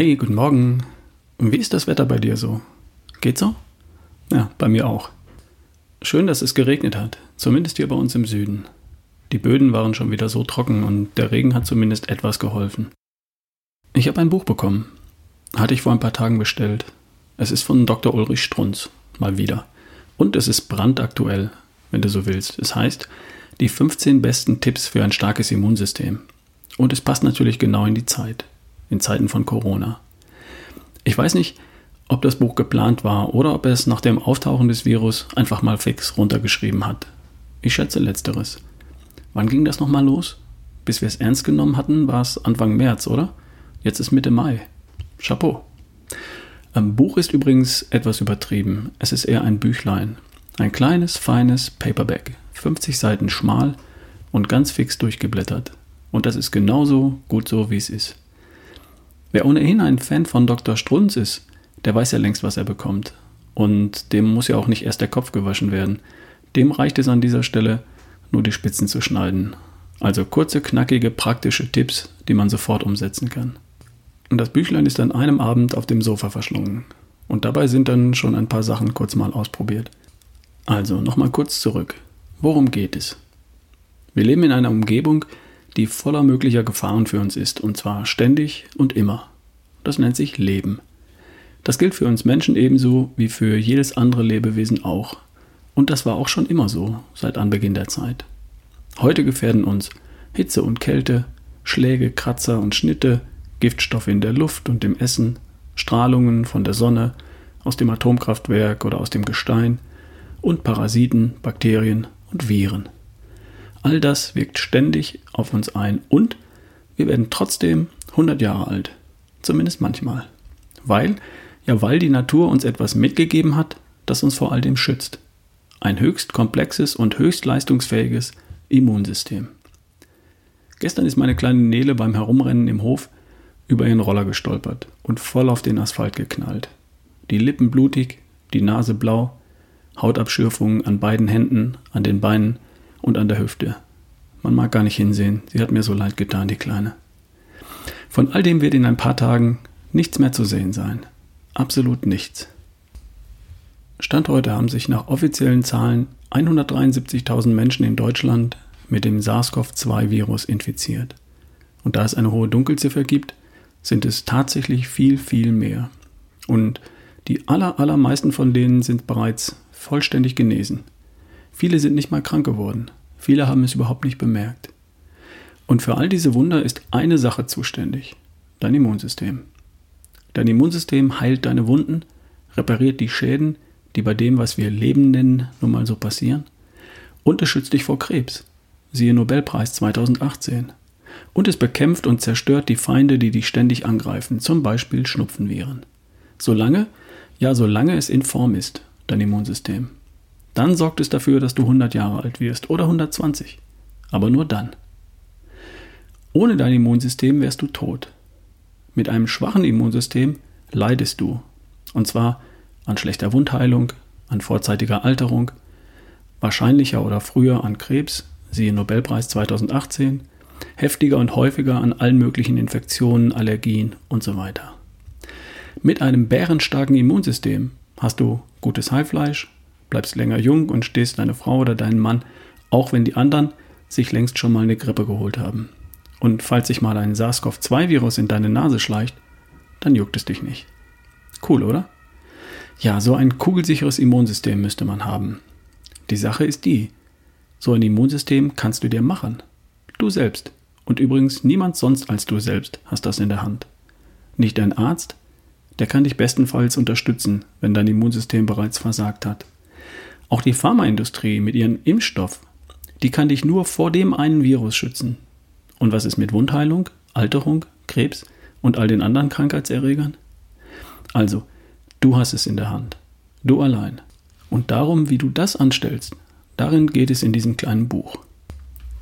Hey, guten Morgen. Wie ist das Wetter bei dir so? Geht so? Ja, bei mir auch. Schön, dass es geregnet hat, zumindest hier bei uns im Süden. Die Böden waren schon wieder so trocken und der Regen hat zumindest etwas geholfen. Ich habe ein Buch bekommen. Hatte ich vor ein paar Tagen bestellt. Es ist von Dr. Ulrich Strunz, mal wieder. Und es ist brandaktuell, wenn du so willst. Es heißt, die 15 besten Tipps für ein starkes Immunsystem. Und es passt natürlich genau in die Zeit, in Zeiten von Corona. Ich weiß nicht, ob das Buch geplant war oder ob er es nach dem Auftauchen des Virus einfach mal fix runtergeschrieben hat. Ich schätze letzteres. Wann ging das nochmal los? Bis wir es ernst genommen hatten, war es Anfang März, oder? Jetzt ist Mitte Mai. Chapeau. Am Buch ist übrigens etwas übertrieben. Es ist eher ein Büchlein. Ein kleines, feines Paperback. 50 Seiten schmal und ganz fix durchgeblättert. Und das ist genauso gut so, wie es ist. Wer ohnehin ein Fan von Dr. Strunz ist, der weiß ja längst, was er bekommt. Und dem muss ja auch nicht erst der Kopf gewaschen werden. Dem reicht es an dieser Stelle, nur die Spitzen zu schneiden. Also kurze, knackige, praktische Tipps, die man sofort umsetzen kann. Und das Büchlein ist an einem Abend auf dem Sofa verschlungen. Und dabei sind dann schon ein paar Sachen kurz mal ausprobiert. Also nochmal kurz zurück. Worum geht es? Wir leben in einer Umgebung, die voller möglicher Gefahren für uns ist, und zwar ständig und immer. Das nennt sich Leben. Das gilt für uns Menschen ebenso wie für jedes andere Lebewesen auch. Und das war auch schon immer so, seit Anbeginn der Zeit. Heute gefährden uns Hitze und Kälte, Schläge, Kratzer und Schnitte, Giftstoffe in der Luft und im Essen, Strahlungen von der Sonne, aus dem Atomkraftwerk oder aus dem Gestein und Parasiten, Bakterien und Viren. All das wirkt ständig auf uns ein und wir werden trotzdem 100 Jahre alt. Zumindest manchmal. Weil ja, weil die Natur uns etwas mitgegeben hat, das uns vor all dem schützt. Ein höchst komplexes und höchst leistungsfähiges Immunsystem. Gestern ist meine kleine Nele beim Herumrennen im Hof über ihren Roller gestolpert und voll auf den Asphalt geknallt. Die Lippen blutig, die Nase blau, Hautabschürfungen an beiden Händen, an den Beinen und an der Hüfte. Man mag gar nicht hinsehen, sie hat mir so leid getan, die Kleine. Von all dem wird in ein paar Tagen nichts mehr zu sehen sein absolut nichts. Stand heute haben sich nach offiziellen Zahlen 173.000 Menschen in Deutschland mit dem SARS-CoV-2-Virus infiziert. Und da es eine hohe Dunkelziffer gibt, sind es tatsächlich viel, viel mehr. Und die aller, allermeisten von denen sind bereits vollständig genesen. Viele sind nicht mal krank geworden. Viele haben es überhaupt nicht bemerkt. Und für all diese Wunder ist eine Sache zuständig, dein Immunsystem. Dein Immunsystem heilt deine Wunden, repariert die Schäden, die bei dem, was wir Leben nennen, nun mal so passieren. Und es schützt dich vor Krebs. Siehe Nobelpreis 2018. Und es bekämpft und zerstört die Feinde, die dich ständig angreifen, zum Beispiel Schnupfenviren. Solange, ja, solange es in Form ist, dein Immunsystem. Dann sorgt es dafür, dass du 100 Jahre alt wirst oder 120. Aber nur dann. Ohne dein Immunsystem wärst du tot. Mit einem schwachen Immunsystem leidest du. Und zwar an schlechter Wundheilung, an vorzeitiger Alterung, wahrscheinlicher oder früher an Krebs, siehe Nobelpreis 2018, heftiger und häufiger an allen möglichen Infektionen, Allergien und so weiter. Mit einem bärenstarken Immunsystem hast du gutes Heilfleisch, bleibst länger jung und stehst deine Frau oder deinen Mann, auch wenn die anderen sich längst schon mal eine Grippe geholt haben. Und falls sich mal ein SARS-CoV-2-Virus in deine Nase schleicht, dann juckt es dich nicht. Cool, oder? Ja, so ein kugelsicheres Immunsystem müsste man haben. Die Sache ist die, so ein Immunsystem kannst du dir machen. Du selbst. Und übrigens niemand sonst als du selbst hast das in der Hand. Nicht dein Arzt, der kann dich bestenfalls unterstützen, wenn dein Immunsystem bereits versagt hat. Auch die Pharmaindustrie mit ihrem Impfstoff, die kann dich nur vor dem einen Virus schützen, und was ist mit Wundheilung, Alterung, Krebs und all den anderen Krankheitserregern? Also, du hast es in der Hand. Du allein. Und darum, wie du das anstellst, darin geht es in diesem kleinen Buch.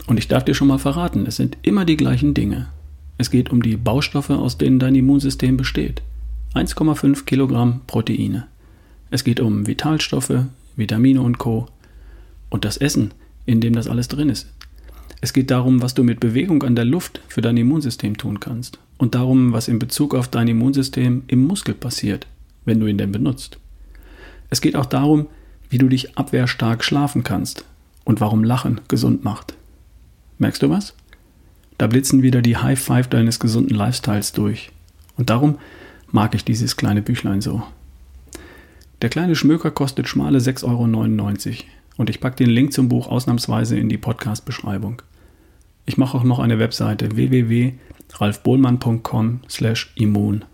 Und ich darf dir schon mal verraten, es sind immer die gleichen Dinge. Es geht um die Baustoffe, aus denen dein Immunsystem besteht. 1,5 Kilogramm Proteine. Es geht um Vitalstoffe, Vitamine und Co. Und das Essen, in dem das alles drin ist. Es geht darum, was du mit Bewegung an der Luft für dein Immunsystem tun kannst und darum, was in Bezug auf dein Immunsystem im Muskel passiert, wenn du ihn denn benutzt. Es geht auch darum, wie du dich abwehrstark schlafen kannst und warum Lachen gesund macht. Merkst du was? Da blitzen wieder die High Five deines gesunden Lifestyles durch. Und darum mag ich dieses kleine Büchlein so. Der kleine Schmöker kostet schmale 6,99 Euro und ich packe den Link zum Buch ausnahmsweise in die Podcast-Beschreibung. Ich mache auch noch eine Webseite www.ralfbohlmann.com slash immun.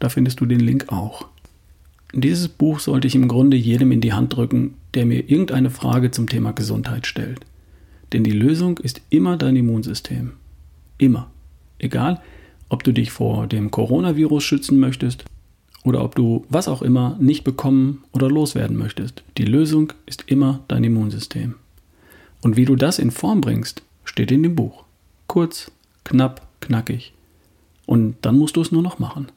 Da findest du den Link auch. Dieses Buch sollte ich im Grunde jedem in die Hand drücken, der mir irgendeine Frage zum Thema Gesundheit stellt. Denn die Lösung ist immer dein Immunsystem. Immer. Egal, ob du dich vor dem Coronavirus schützen möchtest oder ob du was auch immer nicht bekommen oder loswerden möchtest. Die Lösung ist immer dein Immunsystem. Und wie du das in Form bringst, steht in dem Buch. Kurz, knapp, knackig. Und dann musst du es nur noch machen.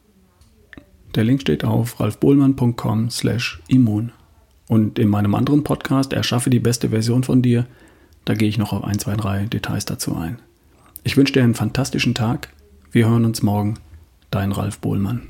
Der Link steht auf ralfbohlmann.com slash immun. Und in meinem anderen Podcast Erschaffe die beste Version von dir, da gehe ich noch auf ein, zwei, drei Details dazu ein. Ich wünsche dir einen fantastischen Tag. Wir hören uns morgen. Dein Ralf Bohlmann.